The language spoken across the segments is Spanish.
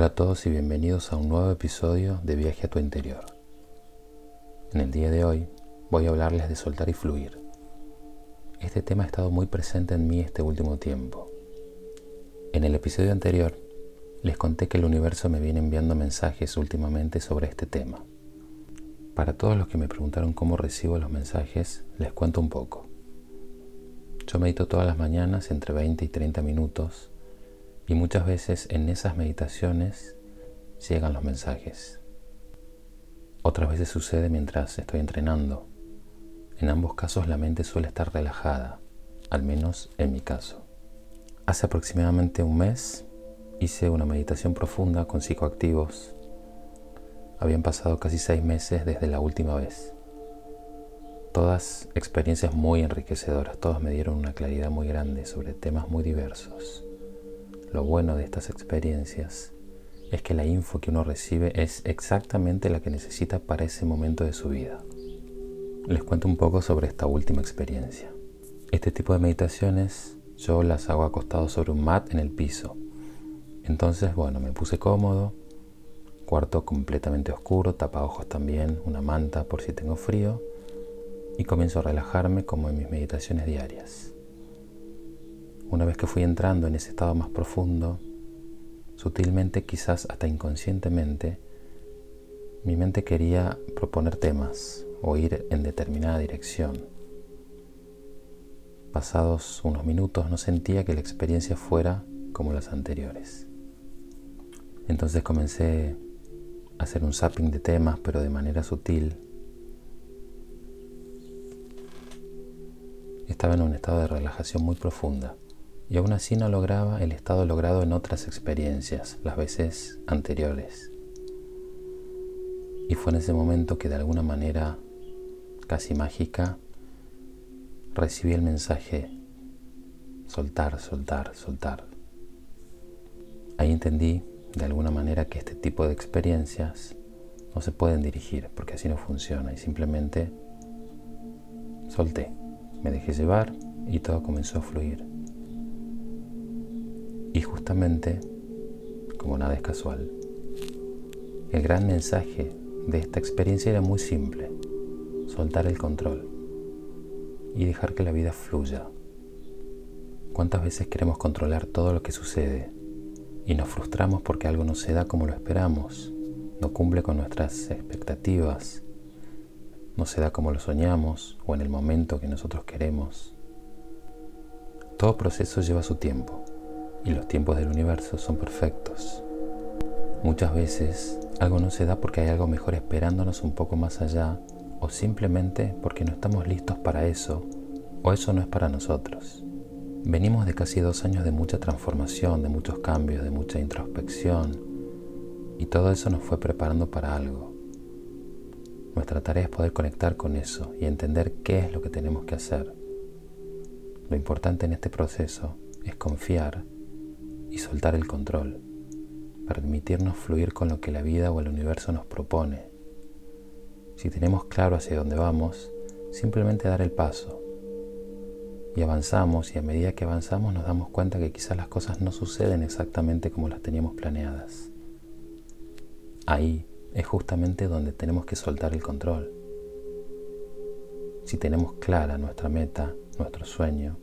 Hola a todos y bienvenidos a un nuevo episodio de Viaje a tu interior. En el día de hoy voy a hablarles de soltar y fluir. Este tema ha estado muy presente en mí este último tiempo. En el episodio anterior les conté que el universo me viene enviando mensajes últimamente sobre este tema. Para todos los que me preguntaron cómo recibo los mensajes, les cuento un poco. Yo medito todas las mañanas entre 20 y 30 minutos y muchas veces en esas meditaciones llegan los mensajes. Otras veces sucede mientras estoy entrenando. En ambos casos la mente suele estar relajada, al menos en mi caso. Hace aproximadamente un mes hice una meditación profunda con psicoactivos. Habían pasado casi seis meses desde la última vez. Todas experiencias muy enriquecedoras, todas me dieron una claridad muy grande sobre temas muy diversos. Lo bueno de estas experiencias es que la info que uno recibe es exactamente la que necesita para ese momento de su vida. Les cuento un poco sobre esta última experiencia. Este tipo de meditaciones yo las hago acostado sobre un mat en el piso. Entonces, bueno, me puse cómodo, cuarto completamente oscuro, tapa ojos también, una manta por si tengo frío, y comienzo a relajarme como en mis meditaciones diarias. Una vez que fui entrando en ese estado más profundo, sutilmente, quizás hasta inconscientemente, mi mente quería proponer temas o ir en determinada dirección. Pasados unos minutos no sentía que la experiencia fuera como las anteriores. Entonces comencé a hacer un zapping de temas, pero de manera sutil. Estaba en un estado de relajación muy profunda y aún así no lograba el estado logrado en otras experiencias, las veces anteriores. Y fue en ese momento que de alguna manera casi mágica recibí el mensaje soltar, soltar, soltar. Ahí entendí de alguna manera que este tipo de experiencias no se pueden dirigir porque así no funciona y simplemente solté, me dejé llevar y todo comenzó a fluir. Justamente, como nada es casual, el gran mensaje de esta experiencia era muy simple, soltar el control y dejar que la vida fluya. ¿Cuántas veces queremos controlar todo lo que sucede y nos frustramos porque algo no se da como lo esperamos, no cumple con nuestras expectativas, no se da como lo soñamos o en el momento que nosotros queremos? Todo proceso lleva su tiempo y los tiempos del universo son perfectos. Muchas veces algo no se da porque hay algo mejor esperándonos un poco más allá o simplemente porque no estamos listos para eso o eso no es para nosotros. Venimos de casi dos años de mucha transformación, de muchos cambios, de mucha introspección y todo eso nos fue preparando para algo. Nuestra tarea es poder conectar con eso y entender qué es lo que tenemos que hacer. Lo importante en este proceso es confiar y soltar el control, permitirnos fluir con lo que la vida o el universo nos propone. Si tenemos claro hacia dónde vamos, simplemente dar el paso. Y avanzamos y a medida que avanzamos nos damos cuenta que quizás las cosas no suceden exactamente como las teníamos planeadas. Ahí es justamente donde tenemos que soltar el control. Si tenemos clara nuestra meta, nuestro sueño,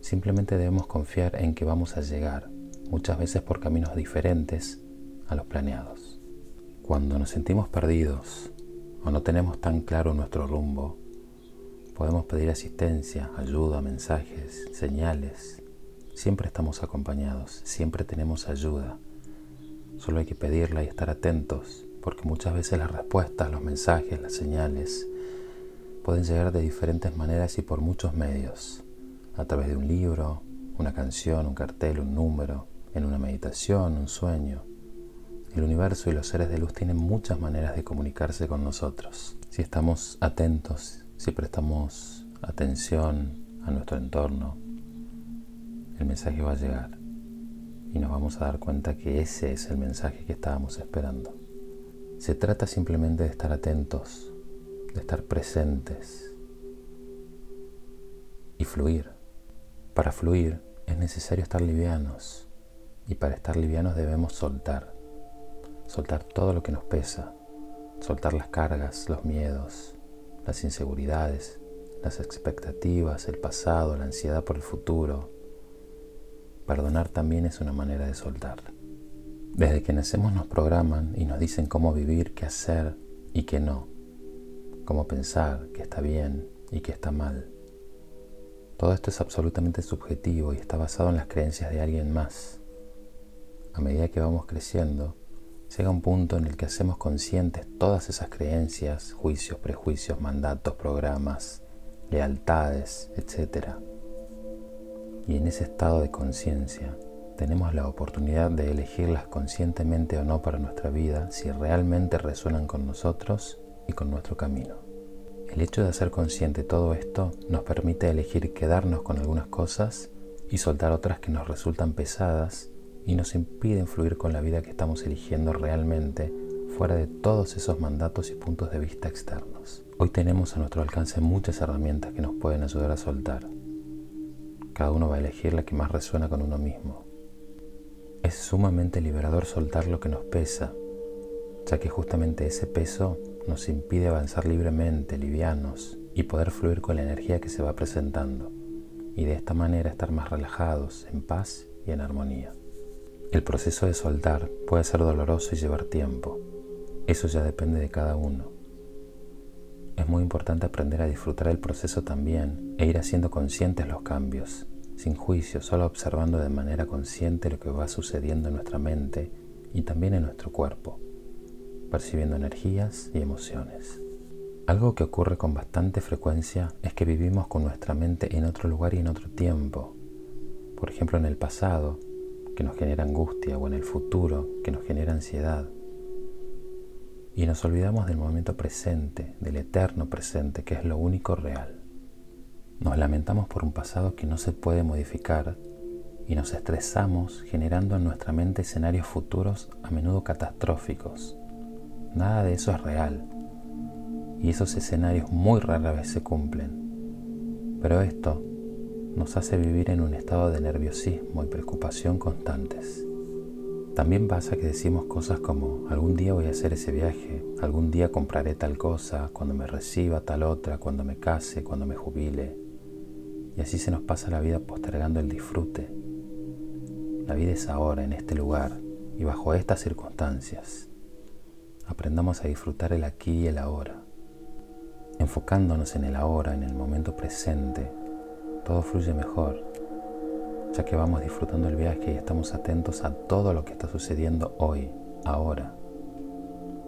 simplemente debemos confiar en que vamos a llegar muchas veces por caminos diferentes a los planeados. Cuando nos sentimos perdidos o no tenemos tan claro nuestro rumbo, podemos pedir asistencia, ayuda, mensajes, señales. Siempre estamos acompañados, siempre tenemos ayuda. Solo hay que pedirla y estar atentos, porque muchas veces las respuestas, los mensajes, las señales pueden llegar de diferentes maneras y por muchos medios, a través de un libro, una canción, un cartel, un número, en una meditación, un sueño. El universo y los seres de luz tienen muchas maneras de comunicarse con nosotros. Si estamos atentos, si prestamos atención a nuestro entorno, el mensaje va a llegar y nos vamos a dar cuenta que ese es el mensaje que estábamos esperando. Se trata simplemente de estar atentos, de estar presentes y fluir. Para fluir es necesario estar livianos, y para estar livianos debemos soltar. soltar todo lo que nos pesa, soltar las cargas, los miedos, las inseguridades, las expectativas, el pasado, la ansiedad por el futuro. Perdonar también es una manera de soltar. Desde que nacemos nos programan y nos dicen cómo vivir, qué hacer y qué no, cómo pensar, qué está bien y qué está mal. Todo esto es absolutamente subjetivo y está basado en las creencias de alguien más. A medida que vamos creciendo, llega un punto en el que hacemos conscientes todas esas creencias, juicios, prejuicios, mandatos, programas, lealtades, etc. Y en ese estado de conciencia tenemos la oportunidad de elegirlas conscientemente o no para nuestra vida si realmente resuenan con nosotros y con nuestro camino. El hecho de hacer consciente todo esto nos permite elegir quedarnos con algunas cosas y soltar otras que nos resultan pesadas y nos impiden fluir con la vida que estamos eligiendo realmente fuera de todos esos mandatos y puntos de vista externos. Hoy tenemos a nuestro alcance muchas herramientas que nos pueden ayudar a soltar. Cada uno va a elegir la que más resuena con uno mismo. Es sumamente liberador soltar lo que nos pesa, ya que justamente ese peso nos impide avanzar libremente, livianos, y poder fluir con la energía que se va presentando, y de esta manera estar más relajados, en paz y en armonía. El proceso de soltar puede ser doloroso y llevar tiempo. Eso ya depende de cada uno. Es muy importante aprender a disfrutar el proceso también e ir haciendo conscientes los cambios, sin juicio, solo observando de manera consciente lo que va sucediendo en nuestra mente y también en nuestro cuerpo, percibiendo energías y emociones. Algo que ocurre con bastante frecuencia es que vivimos con nuestra mente en otro lugar y en otro tiempo. Por ejemplo, en el pasado, que nos genera angustia, o en el futuro, que nos genera ansiedad y nos olvidamos del momento presente, del eterno presente, que es lo único real. Nos lamentamos por un pasado que no se puede modificar y nos estresamos generando en nuestra mente escenarios futuros a menudo catastróficos. Nada de eso es real y esos escenarios muy rara vez se cumplen. Pero esto nos hace vivir en un estado de nerviosismo y preocupación constantes. También pasa que decimos cosas como, algún día voy a hacer ese viaje, algún día compraré tal cosa, cuando me reciba tal otra, cuando me case, cuando me jubile. Y así se nos pasa la vida postergando el disfrute. La vida es ahora, en este lugar y bajo estas circunstancias. Aprendamos a disfrutar el aquí y el ahora. Enfocándonos en el ahora, en el momento presente, todo fluye mejor ya que vamos disfrutando el viaje y estamos atentos a todo lo que está sucediendo hoy, ahora.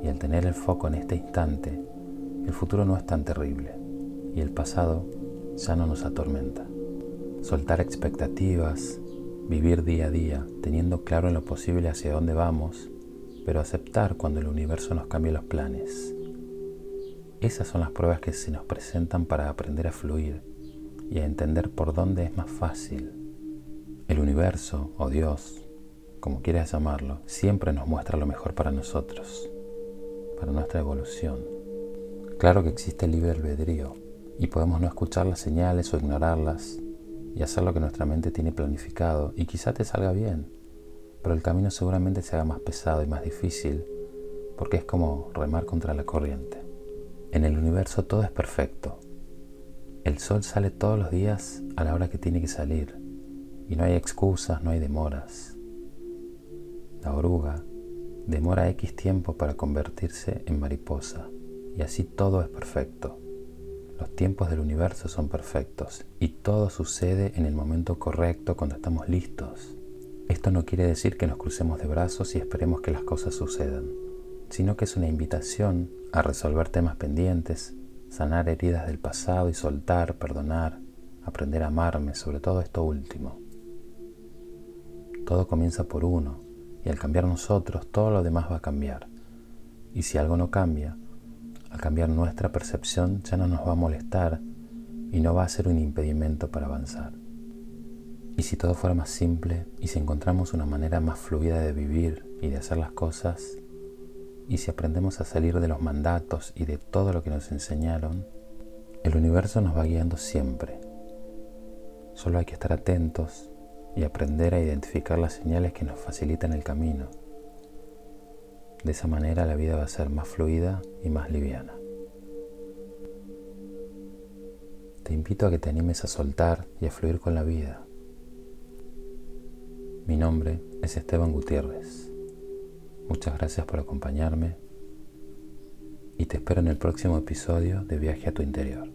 Y al tener el foco en este instante, el futuro no es tan terrible y el pasado ya no nos atormenta. Soltar expectativas, vivir día a día, teniendo claro en lo posible hacia dónde vamos, pero aceptar cuando el universo nos cambie los planes. Esas son las pruebas que se nos presentan para aprender a fluir y a entender por dónde es más fácil el universo o Dios, como quieras llamarlo, siempre nos muestra lo mejor para nosotros, para nuestra evolución. Claro que existe el libre albedrío y podemos no escuchar las señales o ignorarlas y hacer lo que nuestra mente tiene planificado y quizá te salga bien, pero el camino seguramente se haga más pesado y más difícil porque es como remar contra la corriente. En el universo todo es perfecto. El sol sale todos los días a la hora que tiene que salir y no hay excusas, no hay demoras. La oruga demora X tiempo para convertirse en mariposa y así todo es perfecto. Los tiempos del universo son perfectos y todo sucede en el momento correcto cuando estamos listos. Esto no quiere decir que nos crucemos de brazos y esperemos que las cosas sucedan, sino que es una invitación a resolver temas pendientes, sanar heridas del pasado y soltar, perdonar, aprender a amarme, sobre todo esto último. Todo comienza por uno y al cambiar nosotros todo lo demás va a cambiar. Y si algo no cambia, al cambiar nuestra percepción ya no nos va a molestar y no va a ser un impedimento para avanzar. Y si todo fuera más simple y si encontramos una manera más fluida de vivir y de hacer las cosas, y si aprendemos a salir de los mandatos y de todo lo que nos enseñaron, el universo nos va guiando siempre. Solo hay que estar atentos y aprender a identificar las señales que nos facilitan el camino. De esa manera la vida va a ser más fluida y más liviana. Te invito a que te animes a soltar y a fluir con la vida. Mi nombre es Esteban Gutiérrez. Muchas gracias por acompañarme y te espero en el próximo episodio de Viaje a tu interior.